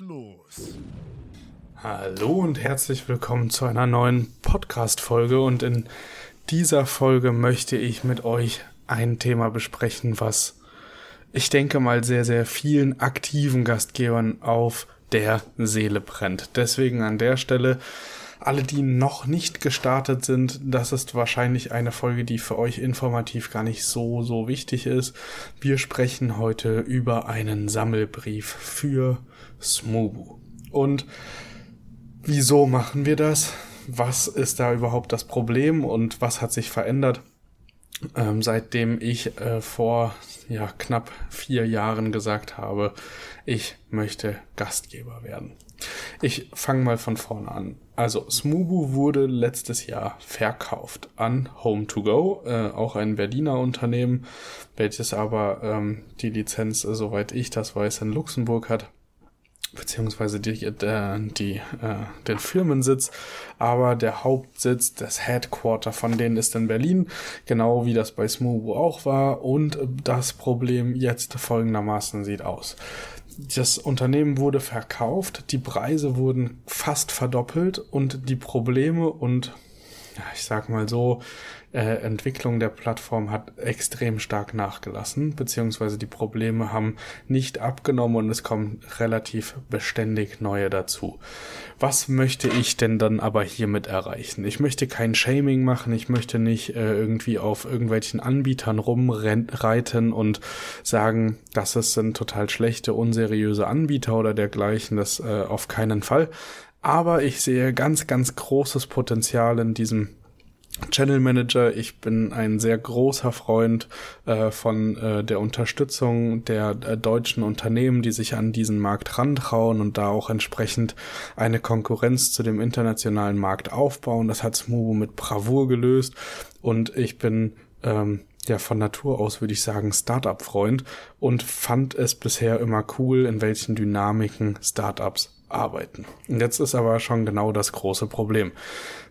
Los. Hallo und herzlich willkommen zu einer neuen Podcast-Folge. Und in dieser Folge möchte ich mit euch ein Thema besprechen, was ich denke mal sehr, sehr vielen aktiven Gastgebern auf der Seele brennt. Deswegen an der Stelle alle, die noch nicht gestartet sind, das ist wahrscheinlich eine Folge, die für euch informativ gar nicht so, so wichtig ist. Wir sprechen heute über einen Sammelbrief für Smubu. Und wieso machen wir das? Was ist da überhaupt das Problem und was hat sich verändert? Ähm, seitdem ich äh, vor ja, knapp vier Jahren gesagt habe, ich möchte Gastgeber werden. Ich fange mal von vorne an. Also, Smubu wurde letztes Jahr verkauft an Home2Go, äh, auch ein Berliner Unternehmen, welches aber ähm, die Lizenz, äh, soweit ich das weiß, in Luxemburg hat beziehungsweise die, äh, die, äh, den Firmensitz, aber der Hauptsitz, das Headquarter von denen ist in Berlin, genau wie das bei Smubu auch war. Und das Problem jetzt folgendermaßen sieht aus. Das Unternehmen wurde verkauft, die Preise wurden fast verdoppelt und die Probleme und ich sag mal so, äh, Entwicklung der Plattform hat extrem stark nachgelassen, beziehungsweise die Probleme haben nicht abgenommen und es kommen relativ beständig neue dazu. Was möchte ich denn dann aber hiermit erreichen? Ich möchte kein Shaming machen, ich möchte nicht äh, irgendwie auf irgendwelchen Anbietern rumreiten und sagen, das sind total schlechte, unseriöse Anbieter oder dergleichen, das äh, auf keinen Fall. Aber ich sehe ganz, ganz großes Potenzial in diesem Channel Manager. Ich bin ein sehr großer Freund äh, von äh, der Unterstützung der äh, deutschen Unternehmen, die sich an diesen Markt rantrauen und da auch entsprechend eine Konkurrenz zu dem internationalen Markt aufbauen. Das hat Smubo mit Bravour gelöst und ich bin ähm, ja von Natur aus würde ich sagen Startup-Freund und fand es bisher immer cool, in welchen Dynamiken Startups arbeiten. Und jetzt ist aber schon genau das große Problem.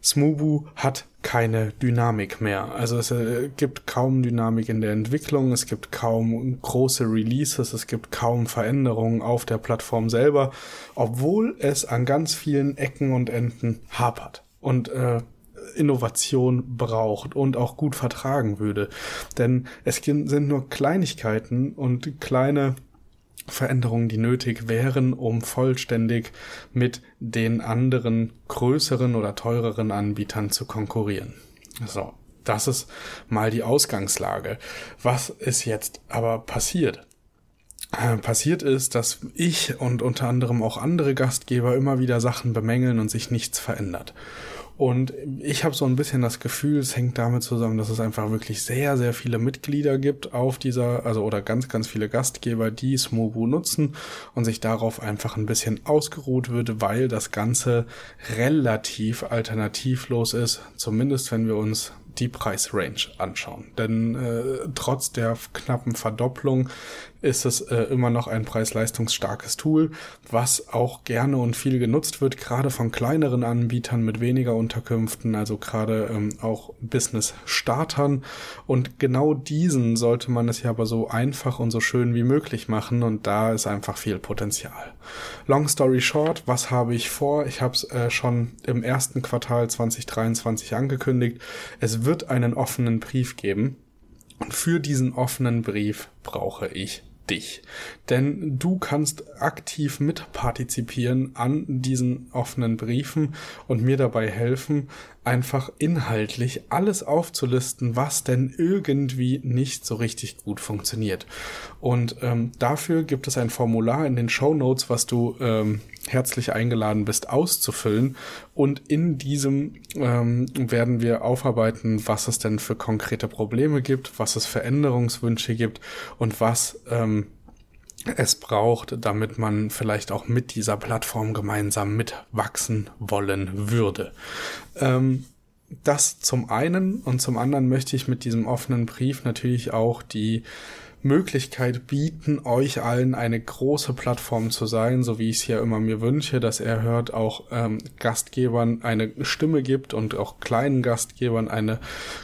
Smubu hat keine Dynamik mehr. Also es äh, gibt kaum Dynamik in der Entwicklung, es gibt kaum große Releases, es gibt kaum Veränderungen auf der Plattform selber, obwohl es an ganz vielen Ecken und Enden hapert. Und äh, Innovation braucht und auch gut vertragen würde. Denn es sind nur Kleinigkeiten und kleine Veränderungen, die nötig wären, um vollständig mit den anderen größeren oder teureren Anbietern zu konkurrieren. So, das ist mal die Ausgangslage. Was ist jetzt aber passiert? Äh, passiert ist, dass ich und unter anderem auch andere Gastgeber immer wieder Sachen bemängeln und sich nichts verändert. Und ich habe so ein bisschen das Gefühl, es hängt damit zusammen, dass es einfach wirklich sehr, sehr viele Mitglieder gibt auf dieser, also oder ganz, ganz viele Gastgeber, die Smobu nutzen und sich darauf einfach ein bisschen ausgeruht wird, weil das Ganze relativ alternativlos ist, zumindest wenn wir uns die Preisrange anschauen. Denn äh, trotz der knappen Verdopplung ist es äh, immer noch ein preis-leistungsstarkes Tool, was auch gerne und viel genutzt wird, gerade von kleineren Anbietern mit weniger Unterkünften, also gerade ähm, auch Business-Startern. Und genau diesen sollte man es ja aber so einfach und so schön wie möglich machen und da ist einfach viel Potenzial. Long story short, was habe ich vor? Ich habe es äh, schon im ersten Quartal 2023 angekündigt. Es wird einen offenen Brief geben. Und für diesen offenen Brief brauche ich dich. Denn du kannst aktiv mitpartizipieren an diesen offenen Briefen und mir dabei helfen, einfach inhaltlich alles aufzulisten, was denn irgendwie nicht so richtig gut funktioniert. Und ähm, dafür gibt es ein Formular in den Show Notes, was du ähm, herzlich eingeladen bist auszufüllen. Und in diesem ähm, werden wir aufarbeiten, was es denn für konkrete Probleme gibt, was es für Änderungswünsche gibt und was ähm, es braucht, damit man vielleicht auch mit dieser Plattform gemeinsam mitwachsen wollen würde. Ähm, das zum einen und zum anderen möchte ich mit diesem offenen Brief natürlich auch die Möglichkeit bieten, euch allen eine große Plattform zu sein, so wie ich es ja immer mir wünsche, dass er hört, auch ähm, Gastgebern eine Stimme gibt und auch kleinen Gastgebern eine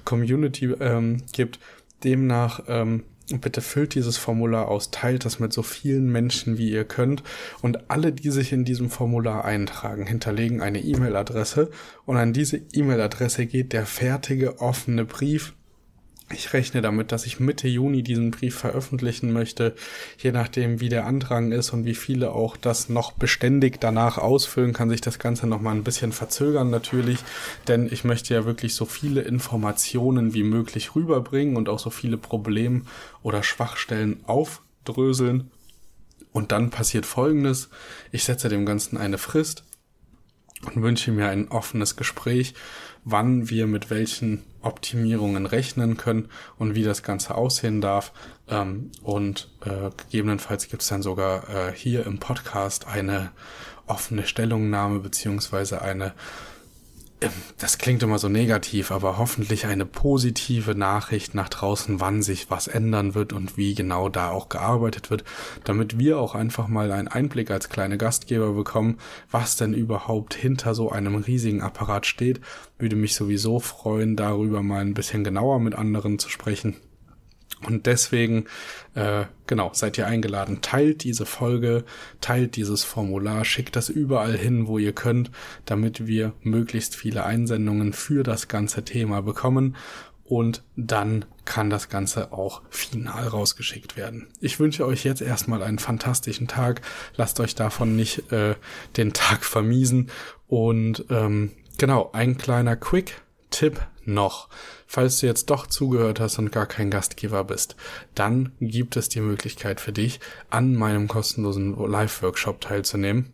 Community ähm, gibt. Demnach ähm, bitte füllt dieses Formular aus, teilt das mit so vielen Menschen, wie ihr könnt. Und alle, die sich in diesem Formular eintragen, hinterlegen eine E-Mail-Adresse. Und an diese E-Mail-Adresse geht der fertige offene Brief ich rechne damit, dass ich Mitte Juni diesen Brief veröffentlichen möchte, je nachdem, wie der Andrang ist und wie viele auch das noch beständig danach ausfüllen, kann sich das Ganze noch mal ein bisschen verzögern natürlich, denn ich möchte ja wirklich so viele Informationen wie möglich rüberbringen und auch so viele Probleme oder Schwachstellen aufdröseln. Und dann passiert Folgendes. Ich setze dem Ganzen eine Frist und wünsche mir ein offenes Gespräch, wann wir mit welchen Optimierungen rechnen können und wie das Ganze aussehen darf. Ähm, und äh, gegebenenfalls gibt es dann sogar äh, hier im Podcast eine offene Stellungnahme beziehungsweise eine das klingt immer so negativ, aber hoffentlich eine positive Nachricht nach draußen, wann sich was ändern wird und wie genau da auch gearbeitet wird, damit wir auch einfach mal einen Einblick als kleine Gastgeber bekommen, was denn überhaupt hinter so einem riesigen Apparat steht. Würde mich sowieso freuen, darüber mal ein bisschen genauer mit anderen zu sprechen. Und deswegen, äh, genau, seid ihr eingeladen. Teilt diese Folge, teilt dieses Formular, schickt das überall hin, wo ihr könnt, damit wir möglichst viele Einsendungen für das ganze Thema bekommen. Und dann kann das Ganze auch final rausgeschickt werden. Ich wünsche euch jetzt erstmal einen fantastischen Tag. Lasst euch davon nicht äh, den Tag vermiesen. Und ähm, genau, ein kleiner Quick-Tipp noch. Falls du jetzt doch zugehört hast und gar kein Gastgeber bist, dann gibt es die Möglichkeit für dich, an meinem kostenlosen Live-Workshop teilzunehmen.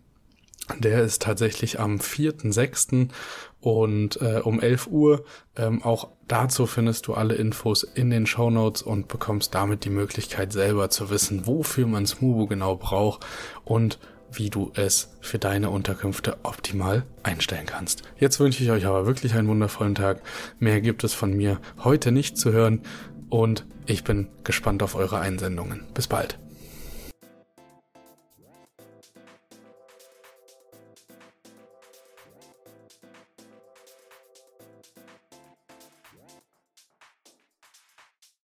Der ist tatsächlich am 4.6. und äh, um 11 Uhr. Ähm, auch dazu findest du alle Infos in den Show Notes und bekommst damit die Möglichkeit selber zu wissen, wofür man Smubo genau braucht und wie du es für deine Unterkünfte optimal einstellen kannst. Jetzt wünsche ich euch aber wirklich einen wundervollen Tag. Mehr gibt es von mir heute nicht zu hören und ich bin gespannt auf eure Einsendungen. Bis bald.